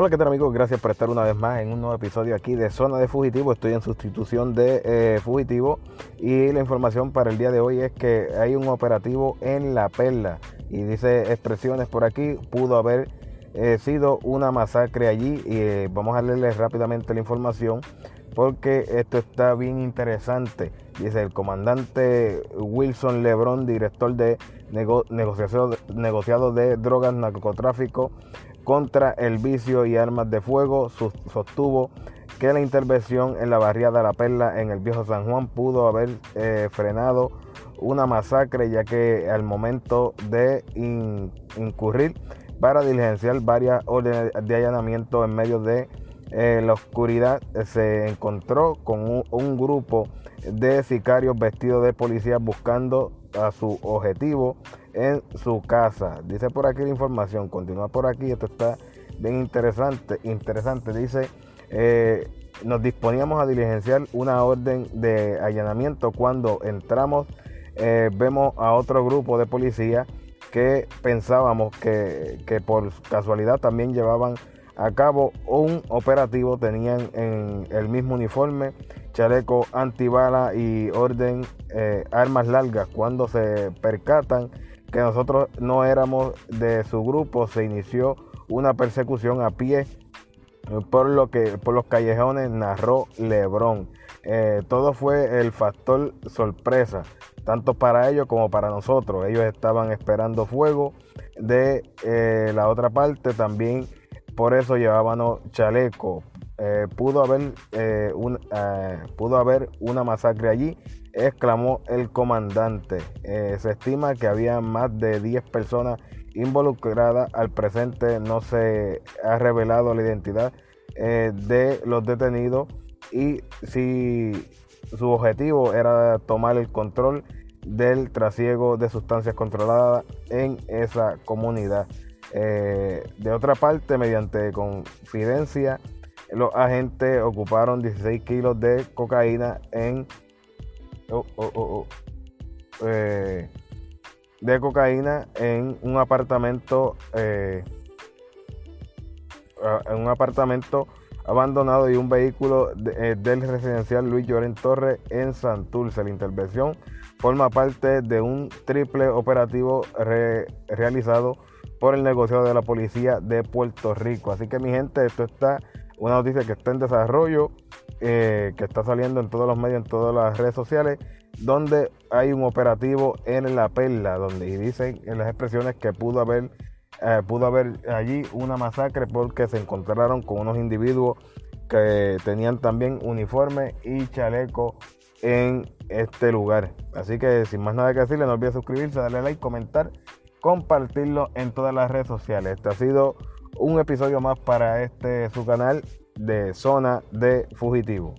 Hola, ¿qué tal amigos? Gracias por estar una vez más en un nuevo episodio aquí de Zona de Fugitivo. Estoy en sustitución de eh, Fugitivo y la información para el día de hoy es que hay un operativo en La Perla y dice expresiones por aquí, pudo haber eh, sido una masacre allí y eh, vamos a leerles rápidamente la información porque esto está bien interesante. Dice el comandante Wilson Lebron, director de negociado de drogas, narcotráfico contra el vicio y armas de fuego, sostuvo que la intervención en la barriada La Perla en el viejo San Juan pudo haber eh, frenado una masacre ya que al momento de incurrir para diligenciar varias órdenes de allanamiento en medio de la oscuridad se encontró con un, grupo de sicarios vestidos de policía buscando a su objetivo en su casa. Dice por aquí la información, continúa por aquí, esto está bien interesante, interesante. Dice, eh, nos disponíamos a diligenciar una orden de allanamiento cuando entramos, eh, vemos a otro grupo de policía que pensábamos que, que por casualidad también llevaban a cabo un operativo, tenían en el mismo uniforme, chaleco antibala y orden eh, armas largas. Cuando se percatan que nosotros no éramos de su grupo, se inició una persecución a pie por lo que por los callejones narró Lebron. Eh, todo fue el factor sorpresa, tanto para ellos como para nosotros. Ellos estaban esperando fuego de eh, la otra parte, también por eso llevábamos chaleco. Eh, pudo, haber, eh, eh, pudo haber una masacre allí, exclamó el comandante. se estima que había más de 10 personas involucradas. Al presente no se ha revelado la identidad de los detenidos y si su objetivo era tomar el control del trasiego de sustancias controladas en esa comunidad. Eh, de otra parte, mediante confidencia, los agentes ocuparon 16 kilos de cocaína en oh, oh, oh, eh, de cocaína en un apartamento eh, en un apartamento abandonado y un vehículo del residencial Luis Lloren Torres en Santurce. La intervención forma parte de un triple operativo realizado por el negocio de la policía de Puerto Rico. Así que mi gente, esto está una noticia que está en desarrollo, eh, que está saliendo en todos los medios, en todas las redes sociales, donde hay un operativo en la perla, donde dicen en las expresiones que pudo haber, eh, pudo haber allí una masacre porque se encontraron con unos individuos que tenían también uniforme y chaleco en este lugar. Así que sin más nada que decirle, no olvide suscribirse, darle like, comentar compartirlo en todas las redes sociales. Este ha sido un episodio más para este su canal de Zona de Fugitivo.